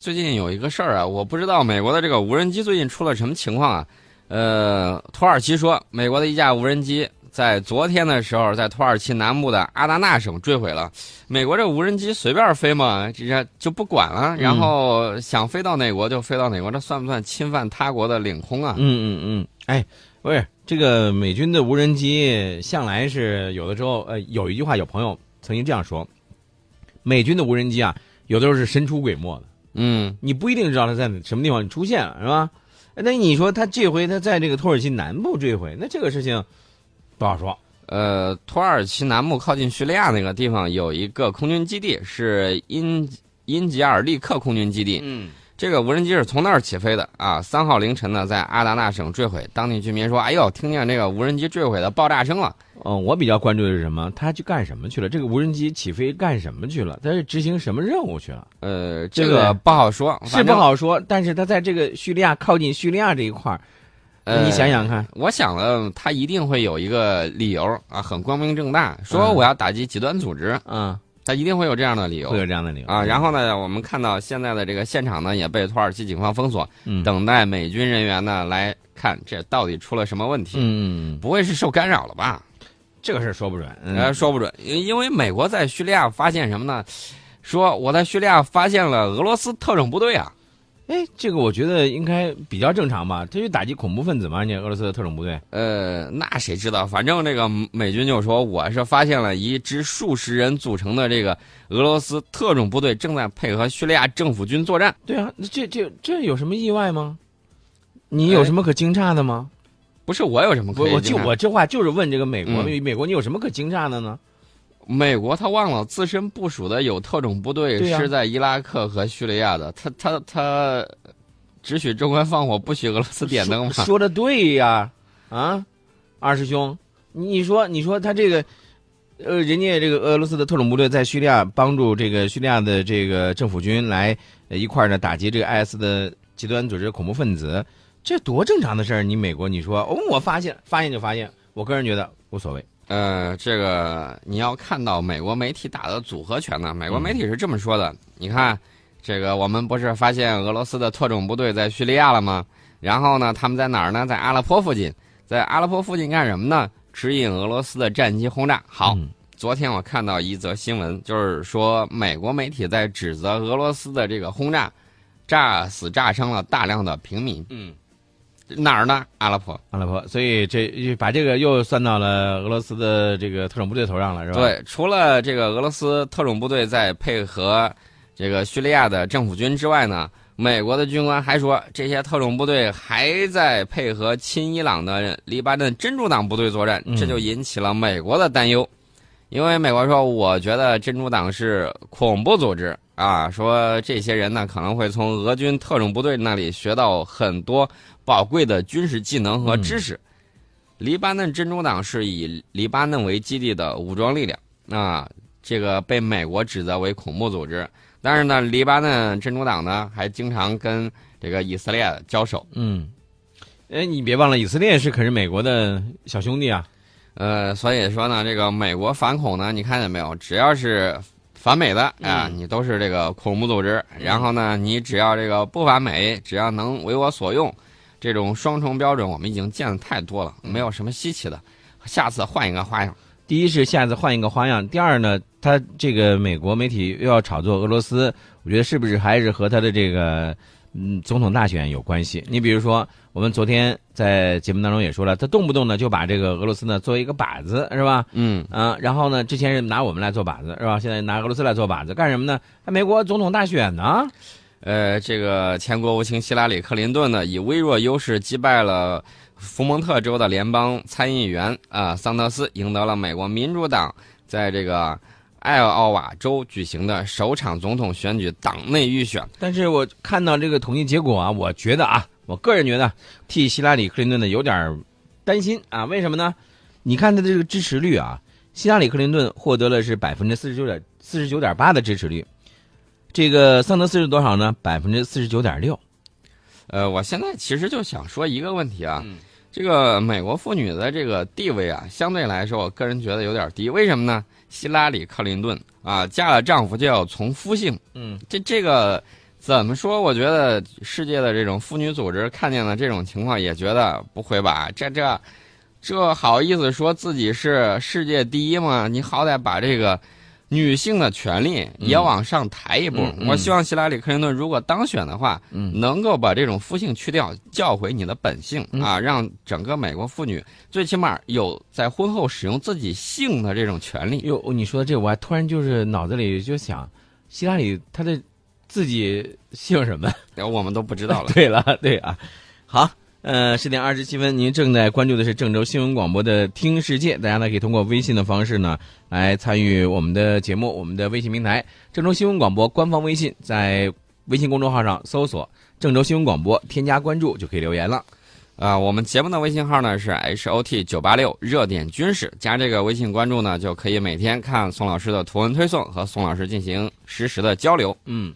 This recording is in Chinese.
最近有一个事儿啊，我不知道美国的这个无人机最近出了什么情况啊？呃，土耳其说，美国的一架无人机在昨天的时候在土耳其南部的阿达纳省坠毁了。美国这无人机随便飞嘛，这就不管了，然后想飞到哪国就飞到哪国，这算不算侵犯他国的领空啊？嗯嗯嗯，哎，不是这个美军的无人机向来是有的时候，呃，有一句话，有朋友曾经这样说，美军的无人机啊，有的时候是神出鬼没的。嗯，你不一定知道他在什么地方出现了，是吧？那你说他这回他在这个土耳其南部坠毁，那这个事情不好说。呃，土耳其南部靠近叙利亚那个地方有一个空军基地，是因因吉尔利克空军基地。嗯。这个无人机是从那儿起飞的啊！三号凌晨呢，在阿达纳省坠毁。当地居民说：“哎呦，听见这个无人机坠毁的爆炸声了。”嗯，我比较关注的是什么？他去干什么去了？这个无人机起飞干什么去了？他是执行什么任务去了？呃，这个不好说，是不好说。但是他在这个叙利亚靠近叙利亚这一块儿，呃你想想看，我想了，他一定会有一个理由啊，很光明正大，说我要打击极端组织。嗯。他一定会有这样的理由，会有这样的理由啊。然后呢，我们看到现在的这个现场呢，也被土耳其警方封锁，等待美军人员呢来看这到底出了什么问题。嗯，不会是受干扰了吧？这个事说不准，呃，说不准，因为美国在叙利亚发现什么呢？说我在叙利亚发现了俄罗斯特种部队啊。哎，这个我觉得应该比较正常吧？他就打击恐怖分子嘛？你俄罗斯的特种部队？呃，那谁知道？反正这个美军就说我是发现了一支数十人组成的这个俄罗斯特种部队正在配合叙利亚政府军作战。对啊，这这这有什么意外吗？你有什么可惊诧的吗？不是我有什么可？我就我这话就是问这个美国，美国你有什么可惊诧的呢？美国他忘了自身部署的有特种部队是在伊拉克和叙利亚的，他他他只许中国放火，不许俄罗斯点灯吗？说的对呀，啊，二师兄，你说你说他这个，呃，人家这个俄罗斯的特种部队在叙利亚帮助这个叙利亚的这个政府军来一块儿呢打击这个 IS 的极端组织恐怖分子，这多正常的事儿！你美国你说哦，我发现发现就发现，我个人觉得无所谓。呃，这个你要看到美国媒体打的组合拳呢。美国媒体是这么说的：你看，这个我们不是发现俄罗斯的特种部队在叙利亚了吗？然后呢，他们在哪儿呢？在阿勒颇附近。在阿勒颇附近干什么呢？指引俄罗斯的战机轰炸。好，昨天我看到一则新闻，就是说美国媒体在指责俄罗斯的这个轰炸，炸死炸伤了大量的平民。嗯。哪儿呢？阿拉伯，阿拉伯，所以这把这个又算到了俄罗斯的这个特种部队头上了，是吧？对，除了这个俄罗斯特种部队在配合这个叙利亚的政府军之外呢，美国的军官还说，这些特种部队还在配合亲伊朗的黎巴嫩真主党部队作战，这就引起了美国的担忧，因为美国说，我觉得真主党是恐怖组织啊，说这些人呢可能会从俄军特种部队那里学到很多。宝贵的军事技能和知识。黎巴嫩真主党是以黎巴嫩为基地的武装力量，啊，这个被美国指责为恐怖组织。但是呢，黎巴嫩真主党呢还经常跟这个以色列交手。嗯，哎，你别忘了，以色列是可是美国的小兄弟啊。呃，所以说呢，这个美国反恐呢，你看见没有？只要是反美的啊，你都是这个恐怖组织。然后呢，你只要这个不反美，只要能为我所用。这种双重标准我们已经见的太多了，没有什么稀奇的。下次换一个花样。第一是下次换一个花样，第二呢，他这个美国媒体又要炒作俄罗斯，我觉得是不是还是和他的这个嗯总统大选有关系？你比如说，我们昨天在节目当中也说了，他动不动呢就把这个俄罗斯呢作为一个靶子，是吧？嗯啊，然后呢，之前是拿我们来做靶子，是吧？现在拿俄罗斯来做靶子，干什么呢？美国总统大选呢？呃，这个前国务卿希拉里·克林顿呢，以微弱优势击败了福蒙特州的联邦参议员啊桑德斯，赢得了美国民主党在这个艾奥瓦州举行的首场总统选举党内预选。但是我看到这个统计结果啊，我觉得啊，我个人觉得替希拉里·克林顿呢有点担心啊。为什么呢？你看他的这个支持率啊，希拉里·克林顿获得了是百分之四十九点四十九点八的支持率。这个桑德斯是多少呢？百分之四十九点六。呃，我现在其实就想说一个问题啊，这个美国妇女的这个地位啊，相对来说，我个人觉得有点低。为什么呢？希拉里·克林顿啊，嫁了丈夫就要从夫姓。嗯，这这个怎么说？我觉得世界的这种妇女组织看见了这种情况，也觉得不会吧？这这这好意思说自己是世界第一吗？你好歹把这个女性的权利也往上抬一步。我希望希拉里·克林顿如果当选的话，嗯能够把这种夫性去掉，叫回你的本性、嗯啊，让整个美国妇女最起码有在婚后使用自己性的这种权利。哟，你说这我还突然就是脑子里就想，希拉里她的自己姓什么？我们都不知道了。对了，对啊，好。呃，十点二十七分，您正在关注的是郑州新闻广播的《听世界》，大家呢可以通过微信的方式呢来参与我们的节目，我们的微信平台郑州新闻广播官方微信，在微信公众号上搜索“郑州新闻广播”，添加关注就可以留言了。啊、我们节目的微信号呢是 H O T 九八六热点军事，加这个微信关注呢，就可以每天看宋老师的图文推送和宋老师进行实时的交流。嗯。